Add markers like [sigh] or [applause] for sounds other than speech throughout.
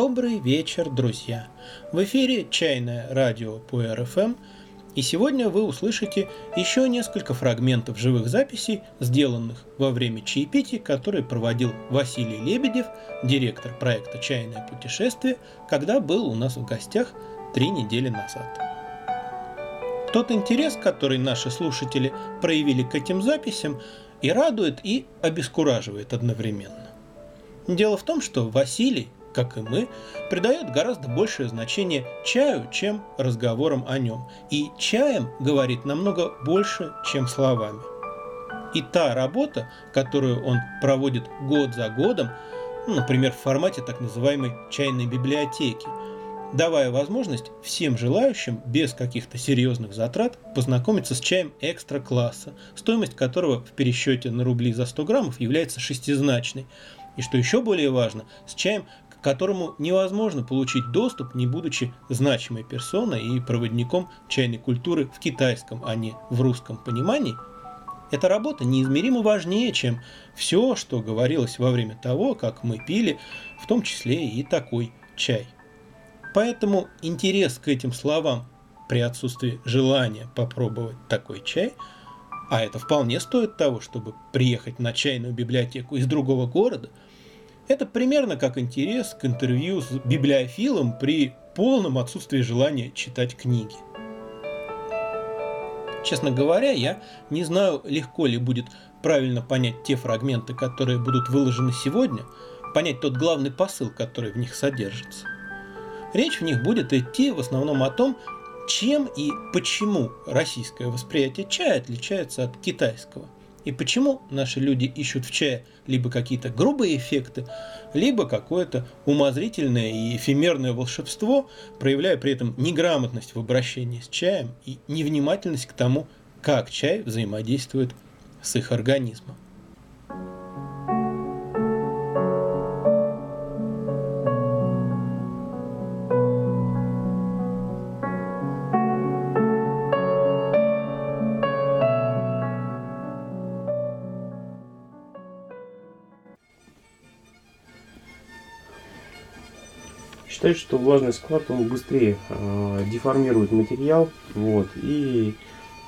Добрый вечер, друзья! В эфире «Чайное радио» по РФМ, и сегодня вы услышите еще несколько фрагментов живых записей, сделанных во время чаепития, которые проводил Василий Лебедев, директор проекта «Чайное путешествие», когда был у нас в гостях три недели назад. Тот интерес, который наши слушатели проявили к этим записям, и радует, и обескураживает одновременно. Дело в том, что Василий как и мы, придает гораздо большее значение чаю, чем разговорам о нем. И чаем говорит намного больше, чем словами. И та работа, которую он проводит год за годом, ну, например, в формате так называемой чайной библиотеки, давая возможность всем желающим без каких-то серьезных затрат познакомиться с чаем экстра-класса, стоимость которого в пересчете на рубли за 100 граммов является шестизначной. И что еще более важно, с чаем, к которому невозможно получить доступ, не будучи значимой персоной и проводником чайной культуры в китайском, а не в русском понимании, эта работа неизмеримо важнее, чем все, что говорилось во время того, как мы пили, в том числе и такой чай. Поэтому интерес к этим словам при отсутствии желания попробовать такой чай, а это вполне стоит того, чтобы приехать на чайную библиотеку из другого города – это примерно как интерес к интервью с библиофилом при полном отсутствии желания читать книги. Честно говоря, я не знаю, легко ли будет правильно понять те фрагменты, которые будут выложены сегодня, понять тот главный посыл, который в них содержится. Речь в них будет идти в основном о том, чем и почему российское восприятие чая отличается от китайского – и почему наши люди ищут в чае либо какие-то грубые эффекты, либо какое-то умозрительное и эфемерное волшебство, проявляя при этом неграмотность в обращении с чаем и невнимательность к тому, как чай взаимодействует с их организмом. Считают, что влажный склад он быстрее э, деформирует материал вот, и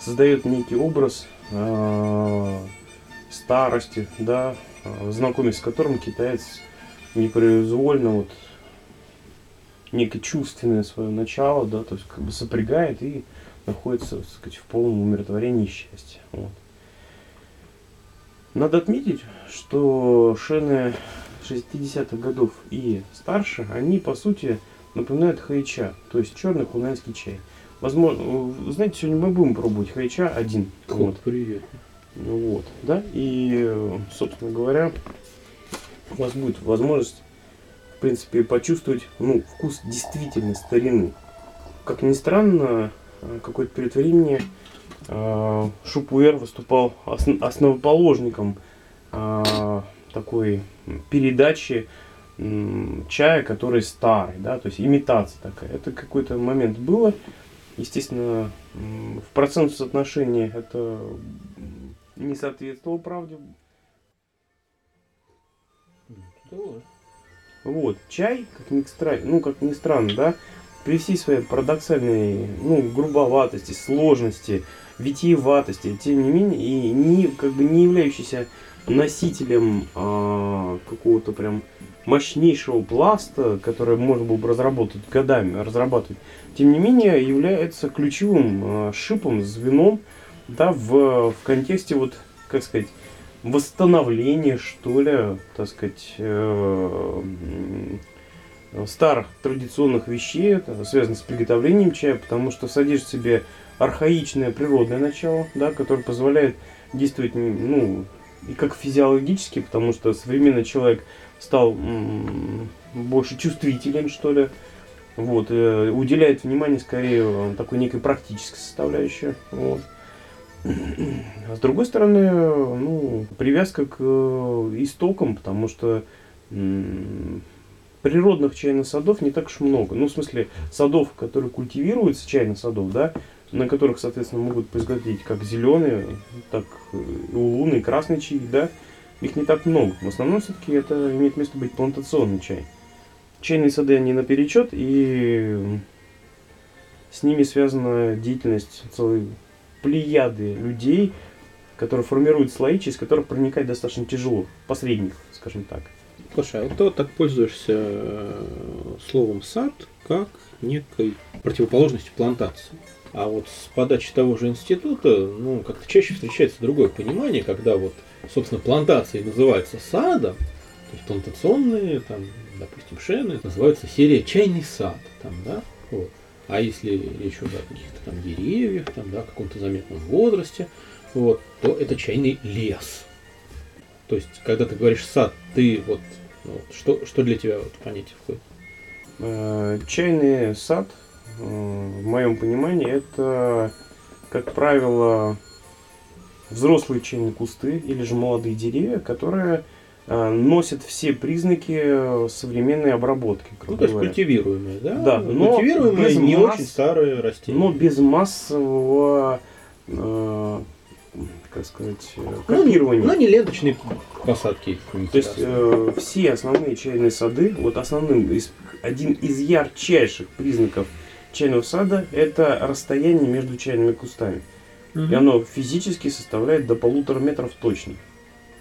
создает некий образ э, старости, да, знакомясь с которым китаец непроизвольно вот некое чувственное свое начало, да, то есть как бы сопрягает и находится, так сказать, в полном умиротворении и счастье. Вот. Надо отметить, что шены 60-х годов и старше, они по сути напоминают хайча, то есть черный хунанский чай. Возможно, знаете, сегодня мы будем пробовать хайча один. Как вот. приятно. Ну вот, да, и, собственно говоря, у вас будет возможность, в принципе, почувствовать, ну, вкус действительно старины. Как ни странно, какой-то период времени э, Шупуэр выступал основоположником э, такой передачи чая, который старый, да, то есть имитация такая. Это какой-то момент было. Естественно, в процентном соотношении это не соответствовало правде. Вот, чай, как ни, ну, как ни странно, да, при всей своей парадоксальной, ну, грубоватости, сложности, витиеватости, тем не менее, и не, как бы не являющийся носителем э, какого-то прям мощнейшего пласта, который можно было бы разработать годами, разрабатывать, тем не менее является ключевым э, шипом, звеном да, в, в контексте вот, как сказать, восстановления, что ли, так сказать, э, старых традиционных вещей, связано с приготовлением чая, потому что содержит в себе архаичное природное начало, да, которое позволяет действовать ну, и как физиологически, потому что современный человек стал больше чувствителен, что ли, вот, э, уделяет внимание скорее э, такой некой практической составляющей, вот. А с другой стороны, ну, привязка к э, истокам, потому что природных чайных садов не так уж много. Ну, в смысле, садов, которые культивируются, чайных садов, да, на которых, соответственно, могут произготовить как зеленые, так и улунный, красный чай, да, их не так много. В основном все-таки это имеет место быть плантационный чай. чайные сады, они наперечет, и с ними связана деятельность целой плеяды людей, которые формируют слои, через которых проникать достаточно тяжело, посредник, скажем так. Слушай, а вот ты так пользуешься э, словом сад как некой противоположностью плантации. А вот с подачи того же института, ну, как-то чаще встречается другое понимание, когда вот, собственно, плантации называются садом, то есть плантационные, там, допустим, шены, называются серия чайный сад, там, да, вот. А если речь идет о каких-то там деревьях, там, да, каком-то заметном возрасте, вот, то это чайный лес. То есть, когда ты говоришь сад, ты вот, ну, вот что, что для тебя вот понятие входит? Э, чайный сад, в моем понимании, это, как правило, взрослые чайные кусты или же молодые деревья, которые э, носят все признаки современной обработки. Ну, то есть говоря. культивируемые, да? Да, но культивируемые, без не масс... очень старые растения. Но без массового как сказать, э, ну, копирование. Ну, но не ленточные посадки. То есть э, все основные чайные сады, вот основным, из, один из ярчайших признаков чайного сада это расстояние между чайными кустами. Угу. И оно физически составляет до полутора метров точно.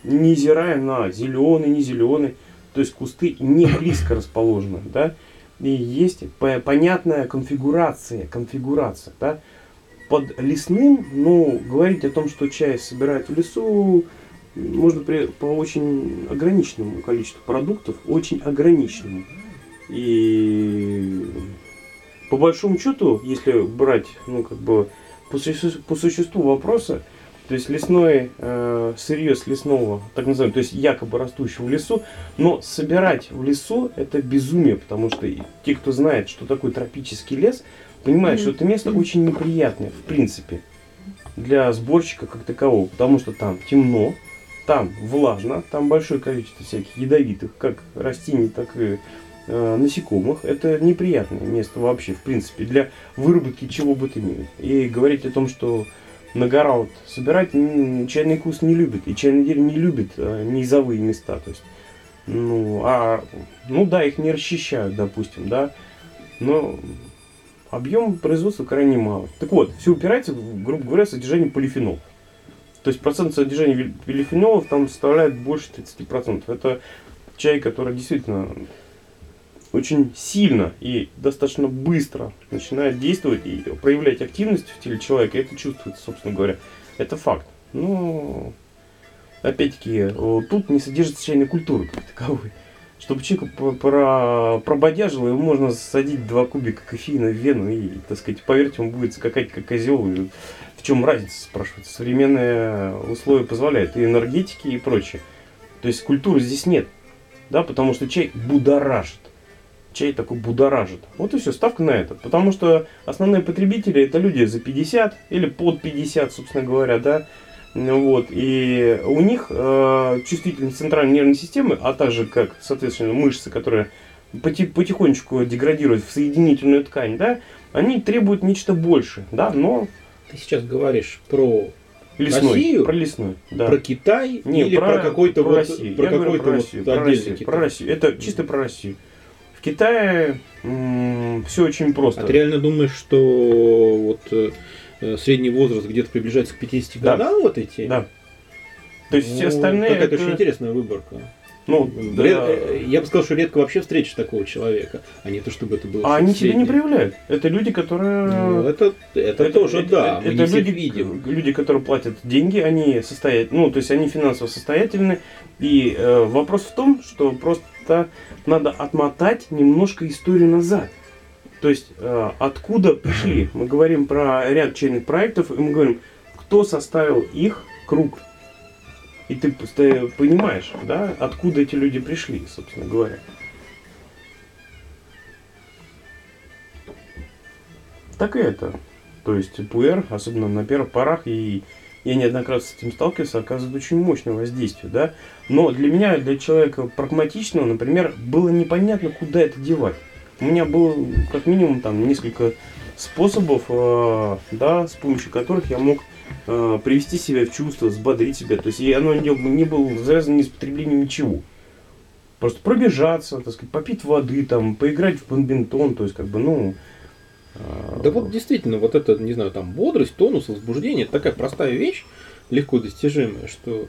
Невзирая на зеленый, не зеленый. То есть кусты не близко расположены, да. И есть понятная конфигурация, конфигурация, да под лесным, ну, говорить о том, что чай собирают в лесу, можно при, по очень ограниченному количеству продуктов, очень ограниченному. И по большому счету, если брать, ну, как бы, по существу, по существу вопроса, то есть лесное э, сырье с лесного, так называемого, то есть якобы растущего в лесу, но собирать в лесу это безумие, потому что те, кто знает, что такое тропический лес, понимает, что это место очень неприятное, в принципе, для сборщика как такового, потому что там темно, там влажно, там большое количество всяких ядовитых, как растений, так и насекомых. Это неприятное место вообще, в принципе, для выработки чего бы то ни было. И говорить о том, что на гора вот собирать чайный куст не любит, и чайный дерево не любит э, низовые места, то есть, ну, а, ну да, их не расчищают, допустим, да, но объем производства крайне мало. Так вот, все упирается, грубо говоря, в содержание полифенолов. То есть процент содержания полифенолов там составляет больше 30%. Это чай, который действительно очень сильно и достаточно быстро начинает действовать и проявлять активность в теле человека. Это чувствуется, собственно говоря. Это факт. Но, опять-таки, тут не содержится чайной культуры как таковой чтобы человек про, прободяжил, ему можно садить два кубика кофеина в вену и, так сказать, поверьте, он будет скакать как козел. В чем разница, спрашивают. Современные условия позволяют и энергетики, и прочее. То есть культуры здесь нет. Да, потому что чай будоражит. Чай такой будоражит. Вот и все, ставка на это. Потому что основные потребители это люди за 50 или под 50, собственно говоря, да, вот, и у них э, чувствительность центральной нервной системы, а также как, соответственно, мышцы, которые потихонечку деградируют в соединительную ткань, да, они требуют нечто больше, да, но... Ты сейчас говоришь про лесной, Россию, про лесную, да. про Китай Не, или про, про какой-то вот, Россию. про какой-то вот про Россию, про Россию. Это чисто про Россию. В Китае все очень просто. А ты реально думаешь, что вот э, Э, средний возраст где-то приближается к 50 да. годам вот эти? Да. То есть ну, все остальные... Какая-то это... очень интересная выборка. Ну, да. Э, я бы сказал, что редко вообще встречаешь такого человека, а не то, чтобы это было. А они тебя не проявляют. Это люди, которые. Ну, это, это, это тоже, это, да. Это, это люди, видим. люди, которые платят деньги, они состоят, ну, то есть они финансово состоятельны. И э, вопрос в том, что просто надо отмотать немножко историю назад. То есть э, откуда пришли? Мы говорим про ряд чайных проектов, и мы говорим, кто составил их круг. И ты, ты понимаешь, да, откуда эти люди пришли, собственно говоря. Так и это. То есть пуэр, особенно на первых порах, и я неоднократно с этим сталкивался, оказывает очень мощное воздействие, да. Но для меня, для человека прагматичного, например, было непонятно, куда это девать. У меня было как минимум там несколько способов, э, да, с помощью которых я мог э, привести себя в чувство, взбодрить себя. То есть и оно не, не было завязано ни с потреблением ничего. просто пробежаться, так сказать, попить воды, там, поиграть в бадминтон, то есть, как бы, ну... Да вот действительно, вот это, не знаю, там, бодрость, тонус, возбуждение, это такая простая вещь, легко достижимая, что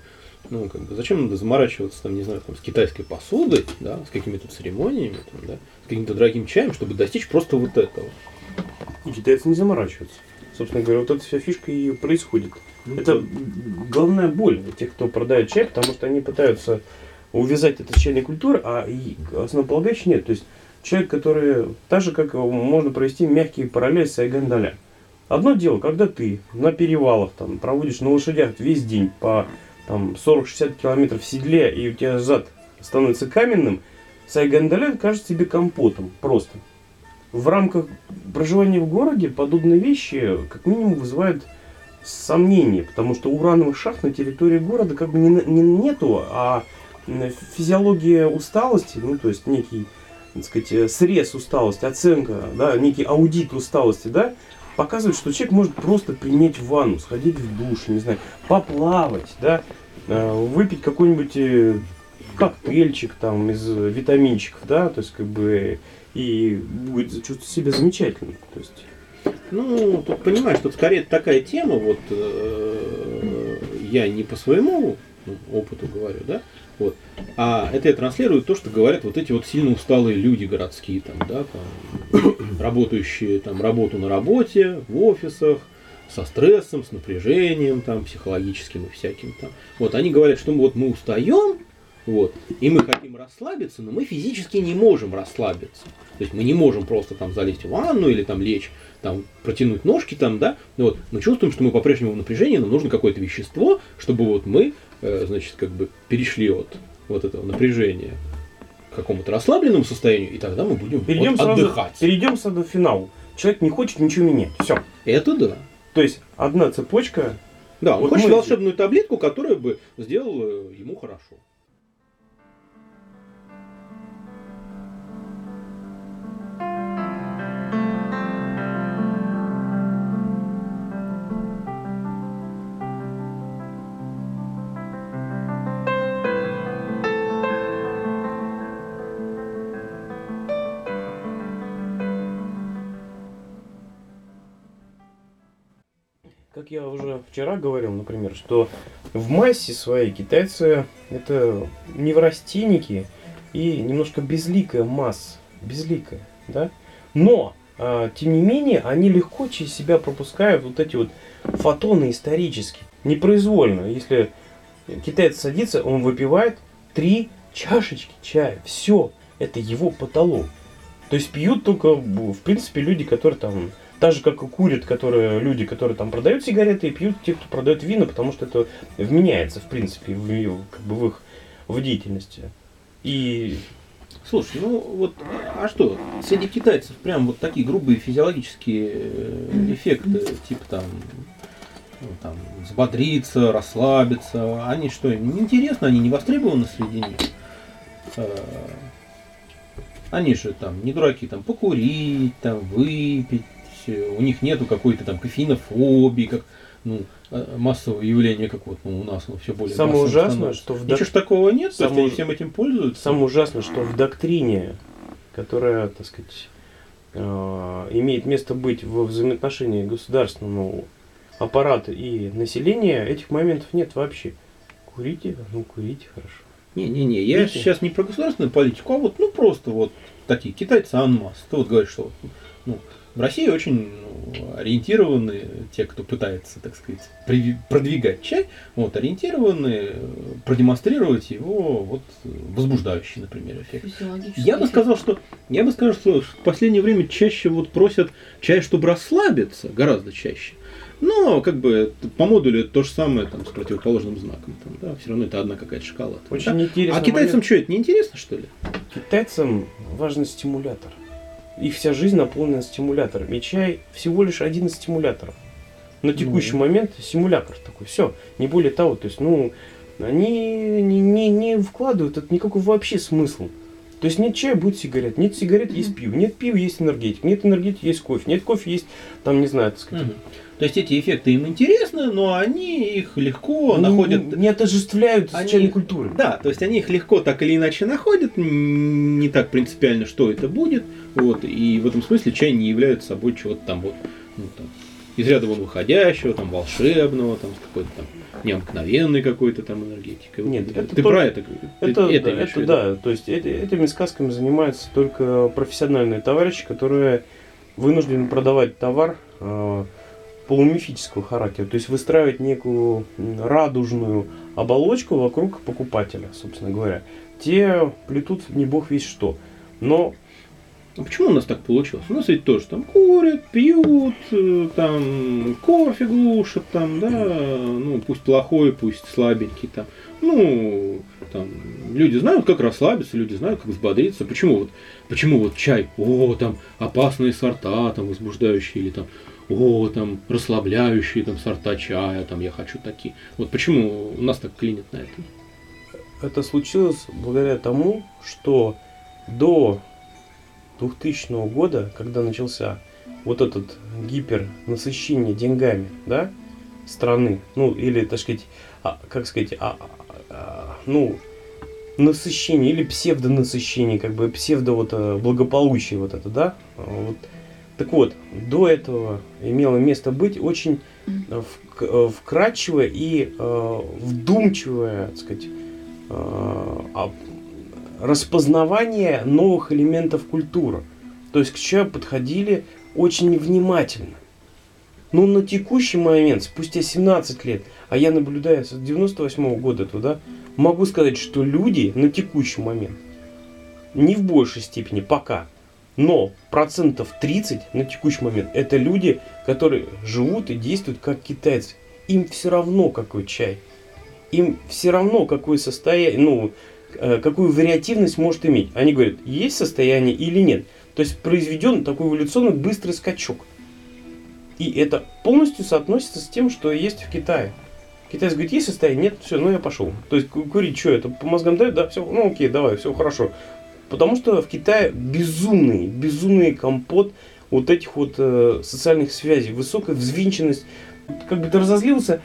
ну, как бы, зачем надо заморачиваться, там, не знаю, там, с китайской посудой, да, с какими-то церемониями, там, да, с каким-то дорогим чаем, чтобы достичь просто вот этого. И китайцы не заморачиваются. Собственно говоря, вот эта вся фишка и происходит. Это главная боль тех, кто продает чай, потому что они пытаются увязать это с чайной культурой, а и основополагающий нет. То есть человек, который, так же, как можно провести мягкие параллели с Айгандаля. Одно дело, когда ты на перевалах там, проводишь на лошадях весь день по там, 40-60 километров в седле, и у тебя зад становится каменным, Сайгандаля кажется тебе компотом, просто. В рамках проживания в городе подобные вещи как минимум вызывают сомнения, потому что урановых шахт на территории города как бы не, не, нету, а физиология усталости, ну то есть некий, так сказать, э, срез усталости, оценка, да, некий аудит усталости, да, показывает, что человек может просто принять ванну, сходить в душ, не знаю, поплавать, да, э, выпить какой-нибудь э, коктейльчик там из витаминчиков, да, то есть как бы и будет чувствовать себя замечательно, то есть. Ну, тут понимаешь, тут скорее такая тема, вот э, я не по своему опыту говорю, да, вот, а это я транслирую то, что говорят вот эти вот сильно усталые люди городские, там, да, там, [coughs] работающие там работу на работе, в офисах, со стрессом, с напряжением, там, психологическим и всяким там. Вот, они говорят, что вот мы устаем, вот. И мы хотим расслабиться, но мы физически не можем расслабиться. То есть мы не можем просто там залезть в ванну или там лечь, там протянуть ножки там, да. Вот. Мы чувствуем, что мы по-прежнему в напряжении, нам нужно какое-то вещество, чтобы вот мы, значит, как бы перешли от вот этого напряжения к какому-то расслабленному состоянию, и тогда мы будем перейдем вот, сразу, отдыхать. Перейдем сразу к финалу. Человек не хочет ничего менять. Все. Это да. То есть одна цепочка. Да, он вот хочет волшебную таблетку, которая бы сделала ему хорошо. Я уже вчера говорил, например, что в массе своей китайцы это неврастенники и немножко безликая масса, безликая, да? Но, э, тем не менее, они легко через себя пропускают вот эти вот фотоны исторические, непроизвольно. Если китаец садится, он выпивает три чашечки чая, все, это его потолок. То есть пьют только, в принципе, люди, которые там так же, как и курят которые, люди, которые там продают сигареты, и пьют те, кто продает вина, потому что это вменяется, в принципе, в, как бы в их в деятельности. И Слушай, ну вот, а что, среди китайцев прям вот такие грубые физиологические э, эффекты, типа там, ну, там, взбодриться, расслабиться, они что, им неинтересно, они не востребованы среди них? Э, они же там не дураки, там, покурить, там, выпить, у них нету какой-то там кофеинофобии, как ну, э, массового явления, как вот ну, у нас ну, все более Самое ужасное, что в док... Ничего такого нет, есть они всем этим пользуются. Самое ужасное, что в доктрине, которая, так сказать, э, имеет место быть во взаимоотношении государственного аппарата и населения, этих моментов нет вообще. Курите, ну курите, хорошо. Не-не-не, я Видите? сейчас не про государственную политику, а вот, ну, просто вот такие китайцы анмас. Ты вот говоришь, что ну, в России очень ну, ориентированы те, кто пытается, так сказать, продвигать чай, вот, ориентированы продемонстрировать его вот возбуждающий, например, эффект. Я бы сказал, что я бы сказал, что в последнее время чаще вот просят чай, чтобы расслабиться, гораздо чаще. Но как бы по модулю это то же самое там, с противоположным знаком. Там, да, все равно это одна какая-то шоколад. Очень да? интересно. А китайцам момент. что, это не интересно, что ли? Китайцам важен стимулятор. Их вся жизнь наполнена стимуляторами. И чай всего лишь один из стимуляторов. На текущий ну. момент симулятор такой. Все, не более того. То есть, ну, они не, не, не вкладывают это никакой вообще смысл. То есть нет чая, будет сигарет. Нет сигарет, есть пиво. Нет пива, есть энергетик. Нет энергетики, есть кофе. Нет кофе, есть, там, не знаю, так сказать. Мгм. То есть эти эффекты им интересны, но они их легко не- находят. Не, отождествляют Они- с чайной культуры. Да, то есть они их легко так или иначе находят, не так принципиально, что это будет. Вот, и в этом смысле чай не является собой чего-то там вот, ну, там, из ряда вон выходящего, там, волшебного, там, какой-то там необыкновенной какой-то там энергетикой. Нет, это ты только- про это Это, в это виду? да, то есть эти- этими сказками занимаются только профессиональные товарищи, которые вынуждены продавать товар э, полумифического характера, то есть выстраивать некую радужную оболочку вокруг покупателя, собственно говоря. Те плетут не бог весь что. Но А почему у нас так получилось? У нас ведь тоже там курят, пьют, э, там кофе глушат, там, да, ну пусть плохой, пусть слабенький, там, ну, там, люди знают, как расслабиться, люди знают, как взбодриться. Почему вот, почему вот чай, о, там, опасные сорта, там, возбуждающие, или там, о, там, расслабляющие, там, сорта чая, там, я хочу такие. Вот почему у нас так клинит на это? это случилось благодаря тому, что до 2000 года, когда начался вот этот гипернасыщение деньгами, да, страны, ну или, так сказать, а, как сказать, а, а, а, ну, насыщение или псевдонасыщение, как бы псевдо вот э, благополучие вот это, да, вот. Так вот, до этого имело место быть очень э, э, вкрадчивое и э, вдумчивое, так сказать, э, распознавание новых элементов культуры. То есть к чаю подходили очень внимательно. Но на текущий момент, спустя 17 лет, а я наблюдаю с 98 года туда, могу сказать, что люди на текущий момент, не в большей степени пока, но процентов 30 на текущий момент, это люди, которые живут и действуют как китайцы. Им все равно какой чай. Им все равно какое состояние, ну, э, какую вариативность может иметь. Они говорят, есть состояние или нет. То есть произведен такой эволюционный быстрый скачок. И это полностью соотносится с тем, что есть в Китае. Китайец говорит, есть состояние? Нет, все, ну я пошел. То есть ку- курить что, это по мозгам дают? Да, все, ну окей, давай, все хорошо. Потому что в Китае безумный, безумный компот вот этих вот э, социальных связей, высокая взвинченность. Как бы ты разозлился,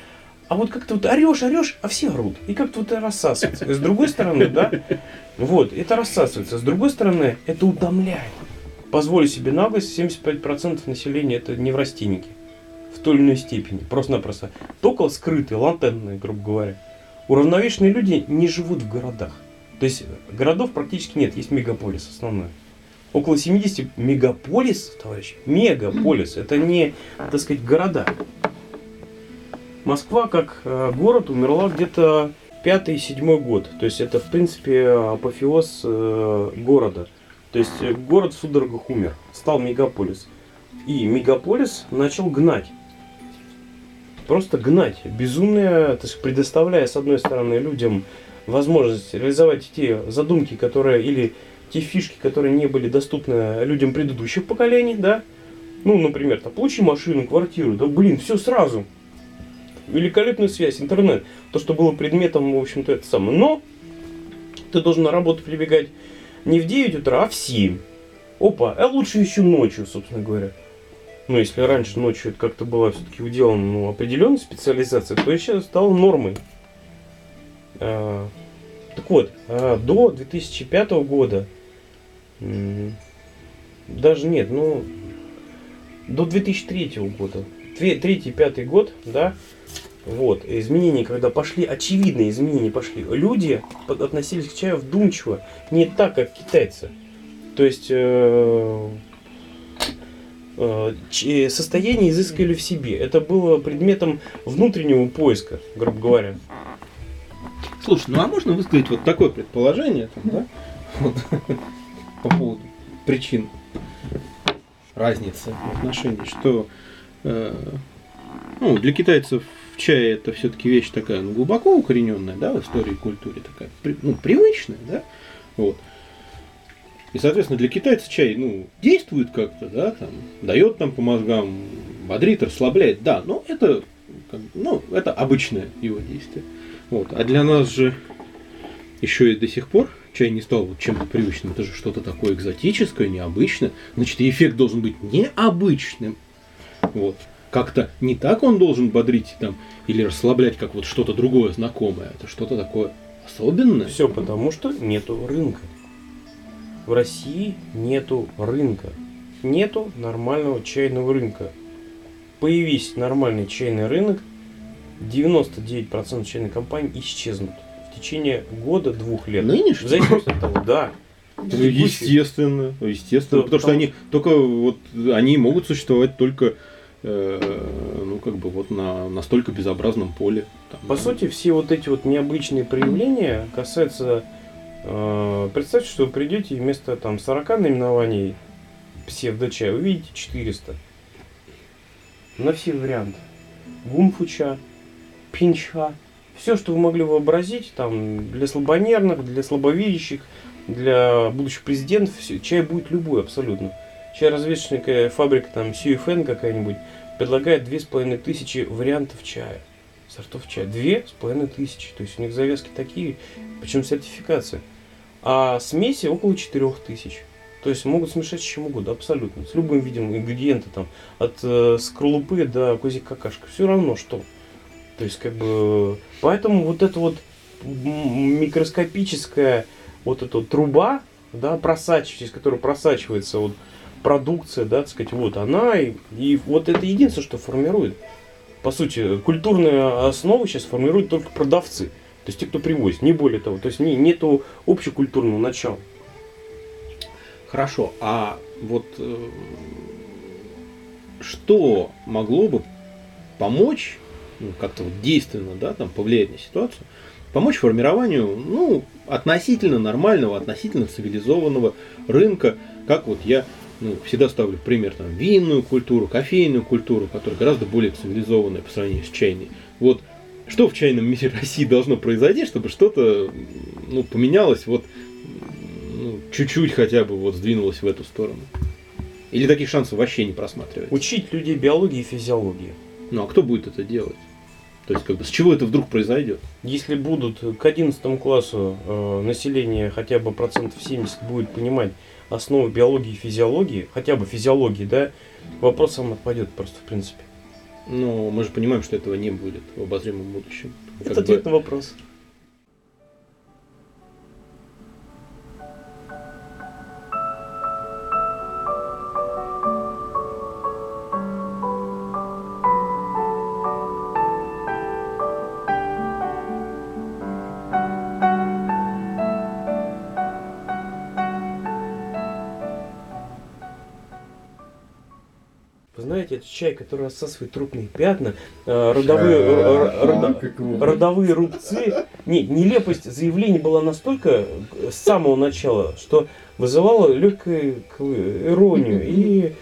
а вот как-то вот орешь, орешь, а все орут. И как-то вот это рассасывается. С другой стороны, да, вот, это рассасывается. С другой стороны, это утомляет. Позволю себе наглость, 75% населения это неврастенники. В той или иной степени. Просто-напросто. Только скрытые, латентные, грубо говоря. Уравновешенные люди не живут в городах. То есть городов практически нет, есть мегаполис основной. Около 70 мегаполис, товарищ, мегаполис, [clears throat] это не, так сказать, города. Москва как э, город умерла где-то пятый-седьмой год. То есть это, в принципе, апофеоз э, города. То есть э, город в судорогах умер, стал мегаполис. И мегаполис начал гнать. Просто гнать. Безумное, то есть предоставляя, с одной стороны, людям возможность реализовать те задумки, которые, или те фишки, которые не были доступны людям предыдущих поколений, да. Ну, например, там, получи машину, квартиру, да блин, все сразу. Великолепная связь, интернет. То, что было предметом, в общем-то, это самое. Но ты должен на работу прибегать не в 9 утра, а в 7. Опа, а лучше еще ночью, собственно говоря. Ну, если раньше ночью это как-то была все-таки уделана ну, определенная специализация, то сейчас стало нормой. А, так вот, а, до 2005 года, даже нет, ну, до 2003 года, Две- третий, пятый год, да, вот, изменения, когда пошли, очевидные изменения пошли, люди относились к чаю вдумчиво, не так, как китайцы. То есть э, э, состояние изыскали в себе. Это было предметом внутреннего поиска, грубо говоря. Слушай, ну а можно высказать вот такое предположение, там, да? Вот, [laughs] по поводу причин разницы в отношении, что э, ну, для китайцев чай это все-таки вещь такая ну, глубоко укорененная, да, в истории и культуре такая, ну, привычная, да, вот. И, соответственно, для китайца чай, ну, действует как-то, да, там, дает там по мозгам, бодрит, расслабляет, да, но это, ну, это обычное его действие. Вот. А для нас же еще и до сих пор чай не стал чем-то привычным, это же что-то такое экзотическое, необычное, значит, эффект должен быть необычным. Вот. Как-то не так он должен бодрить там или расслаблять, как вот что-то другое знакомое. Это что-то такое особенное. Все потому, что нету рынка. В России нету рынка. Нету нормального чайного рынка. Появись нормальный чайный рынок, 99% чайных компаний исчезнут в течение года-двух лет. Нынешний? В зависимости от того, да. Ну, естественно, естественно, Да, потому что они только вот они могут существовать только э, ну как бы вот на настолько безобразном поле. Там, По да. сути, все вот эти вот необычные проявления касаются... э, представьте, что вы придете и вместо там 40 наименований псевдочая увидите 400. На все варианты. Гумфуча, пинча. Все, что вы могли вообразить, там, для слабонервных, для слабовидящих, для будущих президентов, всё, чай будет любой абсолютно. Чай развешенная фабрика, там, CFN какая-нибудь, предлагает две с половиной тысячи вариантов чая сортов чая. Две с половиной тысячи. То есть у них завязки такие, причем сертификация. А смеси около четырех тысяч. То есть могут смешать с чем угодно, абсолютно. С любым видом ингредиента, там, от э, скорлупы до козьей какашка. Все равно что. То есть, как бы, поэтому вот эта вот микроскопическая вот эта вот труба, да, просачиваясь, через которую просачивается вот продукция, да, так сказать, вот она, и, и вот это единственное, что формирует по сути, культурную основу сейчас формируют только продавцы. То есть те, кто привозит, не более того. То есть не, нету общекультурного начала. Хорошо, а вот э, что могло бы помочь, ну, как-то вот действенно, да, там, повлиять на ситуацию, помочь формированию, ну, относительно нормального, относительно цивилизованного рынка, как вот я ну, всегда ставлю пример там, винную культуру, кофейную культуру, которая гораздо более цивилизованная по сравнению с чайной. Вот что в чайном мире России должно произойти, чтобы что-то ну, поменялось, вот ну, чуть-чуть хотя бы вот сдвинулось в эту сторону? Или таких шансов вообще не просматривается? Учить людей биологии и физиологии. Ну а кто будет это делать? То есть, как бы, с чего это вдруг произойдет? Если будут к 11 классу э, население хотя бы процентов 70 будет понимать основы биологии и физиологии, хотя бы физиологии, да, вопрос сам отпадет просто в принципе. Но мы же понимаем, что этого не будет в обозримом будущем. Как Это бы- ответ на вопрос. Знаете, это чай, который рассасывает трупные пятна, э, родовые, Как его- родовые рубцы. Не, нелепость заявления была настолько э, с самого начала, что вызывала легкую иронию и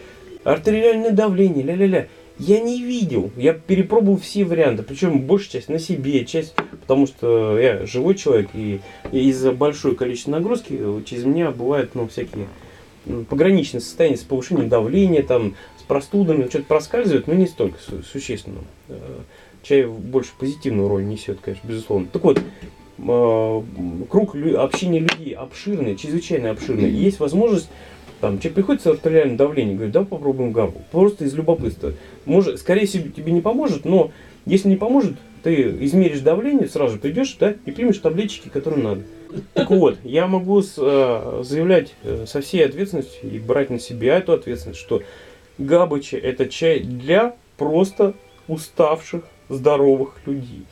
артериальное давление, ля-ля-ля. Я не видел, я перепробовал все варианты, причем большая часть на себе, часть, потому что я живой человек, и, и из-за большого количества нагрузки э, через меня бывают ну, всякие пограничные состояния с повышением давления, там, простудами, что-то проскальзывает, но не столько су- существенно. Э, Чай больше позитивную роль несет, конечно, безусловно. Так вот, э, круг общения людей обширный, чрезвычайно обширный. Есть возможность, там, человек приходит с артериальным давлением, говорит, давай попробуем габу. Просто из любопытства. Может, скорее всего, тебе не поможет, но если не поможет, ты измеришь давление, сразу придешь, да, и примешь таблеточки, которые надо. Так вот, я могу с- э, заявлять э, со всей ответственностью и брать на себя эту ответственность, что габыча это чай для просто уставших, здоровых людей,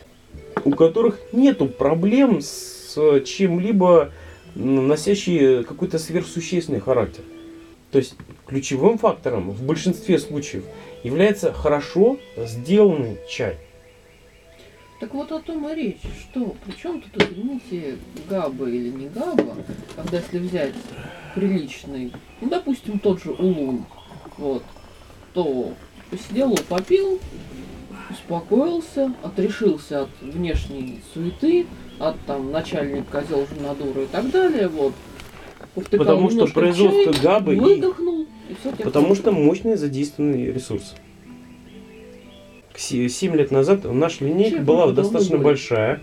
у которых нету проблем с чем-либо м, носящий какой-то сверхсущественный характер. То есть ключевым фактором в большинстве случаев является хорошо сделанный чай. Так вот о том и речь, что при чем тут, извините, габа или не габа, когда если взять приличный, ну, допустим, тот же улун, вот, то посидел, попил, успокоился, отрешился от внешней суеты, от там начальник козел жена и так далее, вот. Повтыкал Потому что производство чай, габы и- выдохнул, и все Потому что мощный задействованный ресурс. 7 лет назад наша линейка Чай была был достаточно давно большая.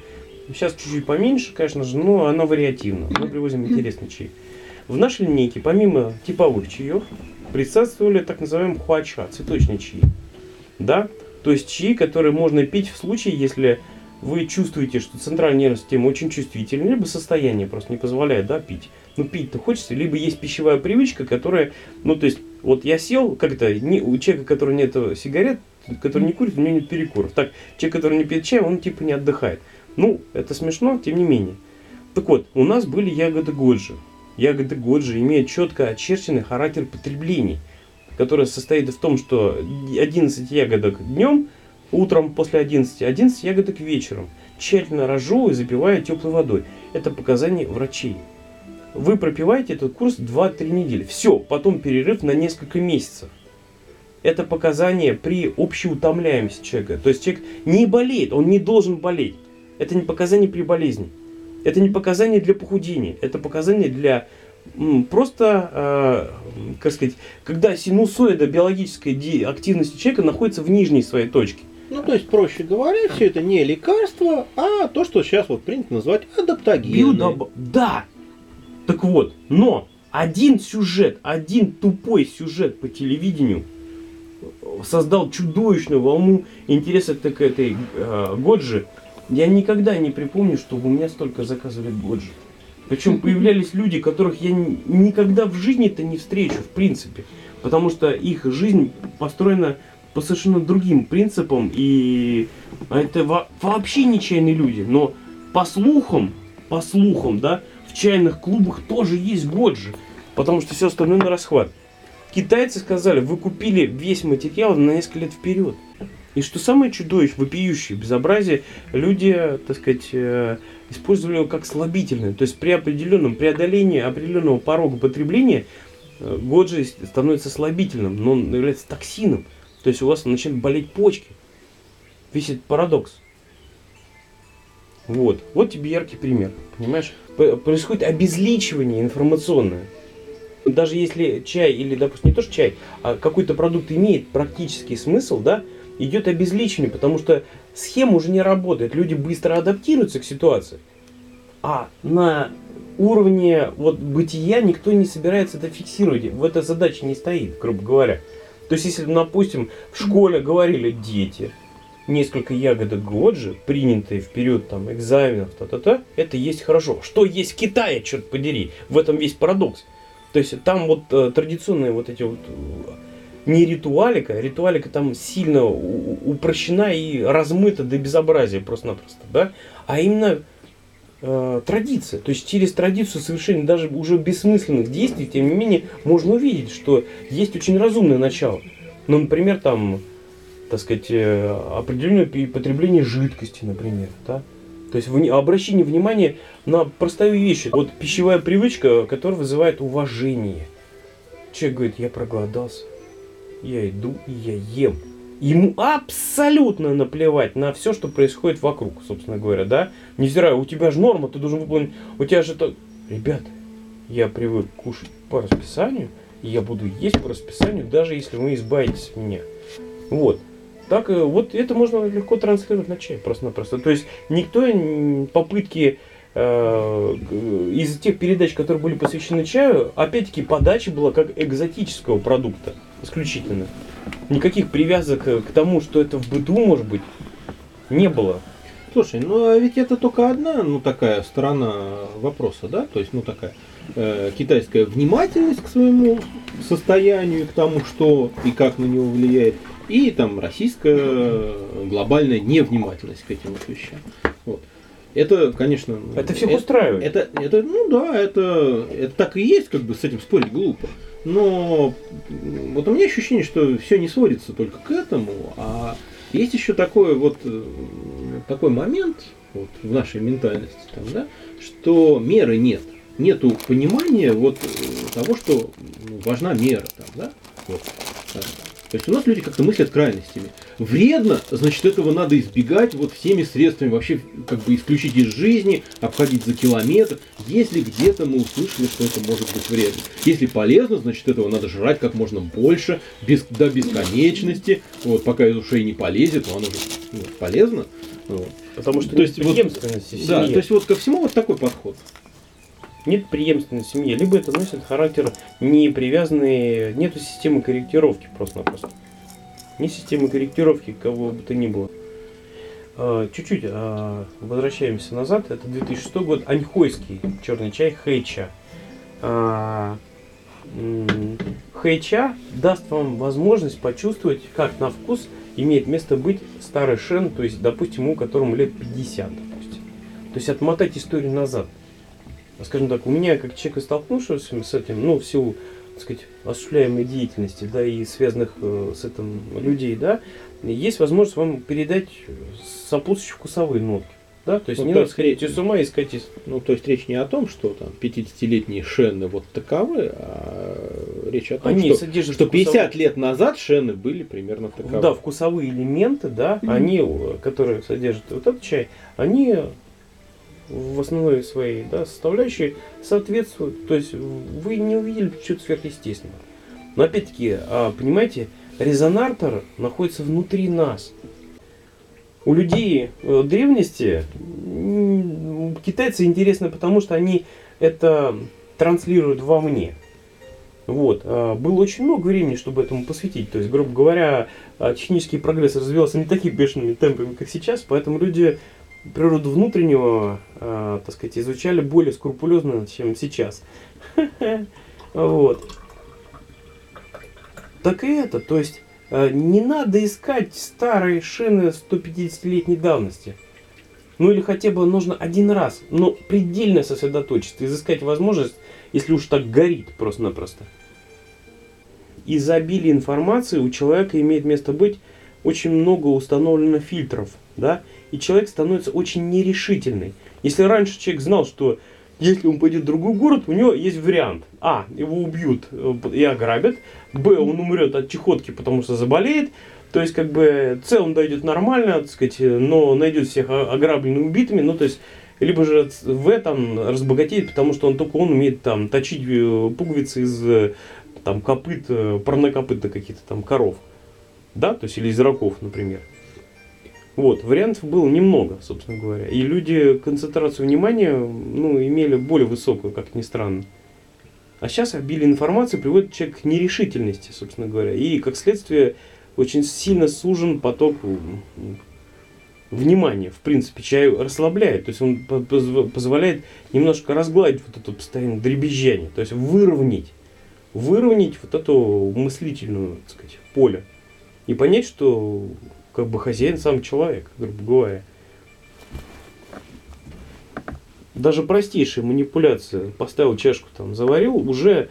Сейчас чуть-чуть поменьше, конечно же, но она вариативна. Мы привозим [laughs] интересный чай. В нашей линейке, помимо типовых чаев, присутствовали так называемые хуача, цветочные чаи. Да? То есть чаи, которые можно пить в случае, если вы чувствуете, что центральная нервная система очень чувствительна, либо состояние просто не позволяет да, пить. Ну, пить-то хочется, либо есть пищевая привычка, которая, ну, то есть, вот я сел, как это, не, у человека, который нет сигарет, который не курит, у него нет перекуров. Так, человек, который не пьет чай, он типа не отдыхает. Ну, это смешно, тем не менее. Так вот, у нас были ягоды Годжи. Ягоды Годжи имеют четко очерченный характер потребления, который состоит в том, что 11 ягодок днем, утром после 11, 11 ягодок вечером. Тщательно разжевывая и запивая теплой водой. Это показания врачей. Вы пропиваете этот курс 2-3 недели. Все, потом перерыв на несколько месяцев это показание при общей утомляемости человека. То есть человек не болеет, он не должен болеть. Это не показание при болезни. Это не показание для похудения. Это показание для просто, э, как сказать, когда синусоида биологической активности человека находится в нижней своей точке. Ну, то есть, проще говоря, все это не лекарство, а то, что сейчас вот принято называть адаптогенное. Биодоб... Да! Так вот, но один сюжет, один тупой сюжет по телевидению – создал чудовищную волну интереса к этой э, Годжи. Я никогда не припомню, чтобы у меня столько заказывали Годжи. Причем [laughs] появлялись люди, которых я никогда в жизни-то не встречу, в принципе. Потому что их жизнь построена по совершенно другим принципам. И это во вообще не чайные люди. Но по слухам, по слухам, да, в чайных клубах тоже есть Годжи. Потому что все остальное на расхват. Китайцы сказали, вы купили весь материал на несколько лет вперед. И что самое чудовищное, вопиющее безобразие, люди, так сказать, э, использовали его как слабительное. То есть при определенном преодолении определенного порога потребления э, годжи становится слабительным, но он является токсином. То есть у вас начинают болеть почки. Весь этот парадокс. Вот. Вот тебе яркий пример. Понимаешь? Происходит обезличивание информационное даже если чай или, допустим, не то что чай, а какой-то продукт имеет практический смысл, да, идет обезличивание, потому что схема уже не работает, люди быстро адаптируются к ситуации. А на уровне вот бытия никто не собирается это фиксировать, в этой задаче не стоит, грубо говоря. То есть, если, допустим, в школе говорили дети, несколько ягодок годжи, принятые вперед там экзаменов, та-та-та, это есть хорошо. Что есть в Китае, черт подери, в этом весь парадокс. То есть там вот э, традиционные вот эти вот не ритуалика, ритуалика там сильно упрощена и размыта до безобразия просто-напросто, да, а именно э, традиция. То есть через традицию совершения даже уже бессмысленных действий, тем не менее, можно увидеть, что есть очень разумное начало. Ну, например, там, так сказать, э, определенное потребление жидкости, например, да, то есть обращение внимания на простую вещь. Вот пищевая привычка, которая вызывает уважение. Человек говорит, я проголодался, я иду и я ем. Ему абсолютно наплевать на все, что происходит вокруг, собственно говоря, да? Невзирая, у тебя же норма, ты должен выполнить, у тебя же это... Ребята, я привык кушать по расписанию, и я буду есть по расписанию, даже если вы избавитесь от меня. Вот. Так э, вот это можно легко транслировать на чай просто-напросто. То есть никто попытки э, из тех передач, которые были посвящены чаю, опять-таки подача была как экзотического продукта исключительно. Никаких привязок к тому, что это в быту может быть, не было. Слушай, ну а ведь это только одна, ну такая сторона вопроса, да? То есть, ну такая э, китайская внимательность к своему состоянию, к тому, что и как на него влияет и там российская глобальная невнимательность к этим вещам. Вот. Это, конечно... Это всех это, устраивает. Это, это, ну да, это, это так и есть, как бы с этим спорить глупо. Но вот у меня ощущение, что все не сводится только к этому, а есть еще такой вот такой момент вот, в нашей ментальности, там, да, что меры нет. Нету понимания вот того, что важна мера. Там, да? вот. То есть у нас люди как-то мыслят крайностями. Вредно, значит, этого надо избегать вот всеми средствами, вообще как бы исключить из жизни, обходить за километр. Если где-то мы услышали, что это может быть вредно. Если полезно, значит, этого надо жрать как можно больше, без, до бесконечности. Вот, пока из ушей не полезет, то оно же ну, полезно. Вот. Потому что То есть вот- Да, то есть вот ко всему вот такой подход. Нет преемственности в семье. Либо это носит характер не привязанный, нету системы корректировки просто-напросто. Ни системы корректировки кого бы то ни было. А, Чуть-чуть а, возвращаемся назад. Это 2006 год. Аньхойский черный чай Хэйча. А, Хэйча даст вам возможность почувствовать, как на вкус имеет место быть старый шен, то есть, допустим, у которому лет 50, допустим. То есть отмотать историю назад скажем так, у меня, как человека, столкнувшегося с этим, ну, в силу, так сказать, осуществляемой деятельности, да, и связанных э, с этим людей, да, есть возможность вам передать сопутствующие вкусовые нотки. Да, то есть Ну, не то надо сходить речь- с ума и искать из... Ну, то есть речь не о том, что там 50-летние шены вот таковы, а речь о том, Они что, что 50 вкусовые- лет назад шены были примерно таковы. Да, вкусовые элементы, да, они, э, которые содержат вот этот чай, они в основной своей да, составляющей соответствуют. То есть вы не увидели чего-то сверхъестественного. Но опять-таки, а, понимаете, резонатор находится внутри нас. У людей э, древности китайцы интересны, потому что они это транслируют вовне. Вот. а, Было очень много времени, чтобы этому посвятить. То есть, грубо говоря, а, технический прогресс развивался не такими бешеными темпами, как сейчас, поэтому люди природу внутреннего, а, так сказать, изучали более скрупулезно, чем сейчас. [laughs] Вот. Так и это, то есть а, не надо искать старые шины 150-летней давности. Ну или хотя бы нужно один раз, но предельно сосредоточиться, изыскать возможность, если уж так горит просто-напросто. Изобилие информации у человека имеет место быть очень много установлено фильтров, да, и человек становится очень нерешительный. Если раньше человек знал, что если он пойдет в другой город, у него есть вариант. А, его убьют э, и ограбят. Б, он умрет от чехотки, потому что заболеет. То есть, как бы, С, он дойдет нормально, так сказать, но найдет всех ограбленными убитыми. Ну, то есть, либо же В там разбогатеет, потому что он только он умеет там точить э, пуговицы из э, там копыт, парнокопыта каких-то там коров. Да, то есть, или из раков, например. Вот, вариантов было немного, собственно говоря. И люди концентрацию внимания, ну, имели более высокую, как ни странно. А сейчас обилие информации приводит человека к нерешительности, собственно говоря. И, как следствие, очень сильно сужен поток внимания. В принципе, чай расслабляет. То есть он по- позв- позволяет немножко разгладить вот это постоянное дребезжание. То есть выровнять. Выровнять вот эту мыслительную, так сказать, поле. И понять, что как бы хозяин сам человек, грубо говоря. Даже простейшая манипуляция, поставил чашку там, заварил, уже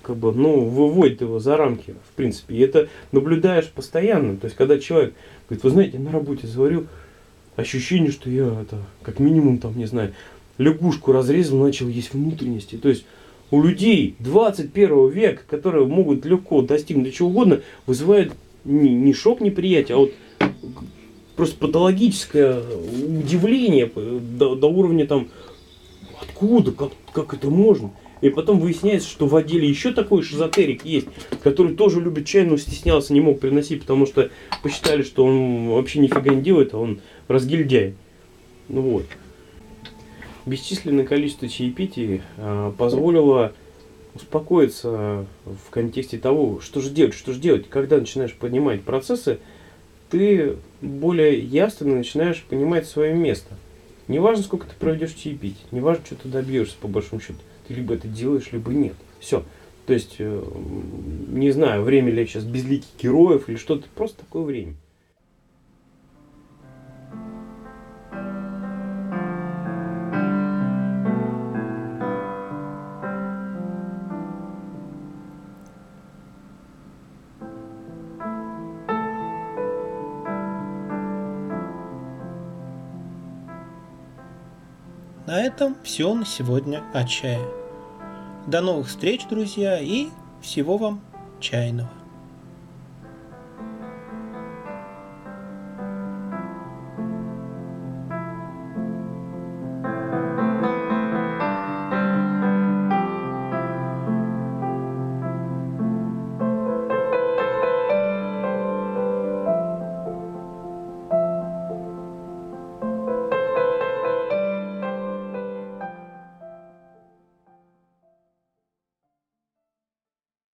как бы, ну, выводит его за рамки, в принципе. И это наблюдаешь постоянно. То есть, когда человек говорит, вы знаете, на работе заварил, ощущение, что я это, как минимум, там, не знаю, лягушку разрезал, начал есть внутренности. То есть, у людей 21 века, которые могут легко достигнуть чего угодно, вызывает не, не шок неприятия, а вот просто патологическое удивление э, до, до уровня там, откуда, как, как это можно? И потом выясняется, что в отделе еще такой шизотерик есть, который тоже любит чай, но стеснялся, не мог приносить, потому что посчитали, что он вообще нифига не делает, а он разгильдяй. Ну вот. Бесчисленное количество чаепитий а, позволило успокоиться в контексте того, что же делать, что же делать. Когда начинаешь понимать процессы, ты более явственно начинаешь понимать свое место. Не важно, сколько ты проведешь чаепить, не важно, что ты добьешься, по большому счету. Ты либо это делаешь, либо нет. Все. То есть, э, не знаю, время ли сейчас безликих героев или что-то, просто такое время. Этом все на сегодня о чае. До новых встреч, друзья, и всего вам чайного.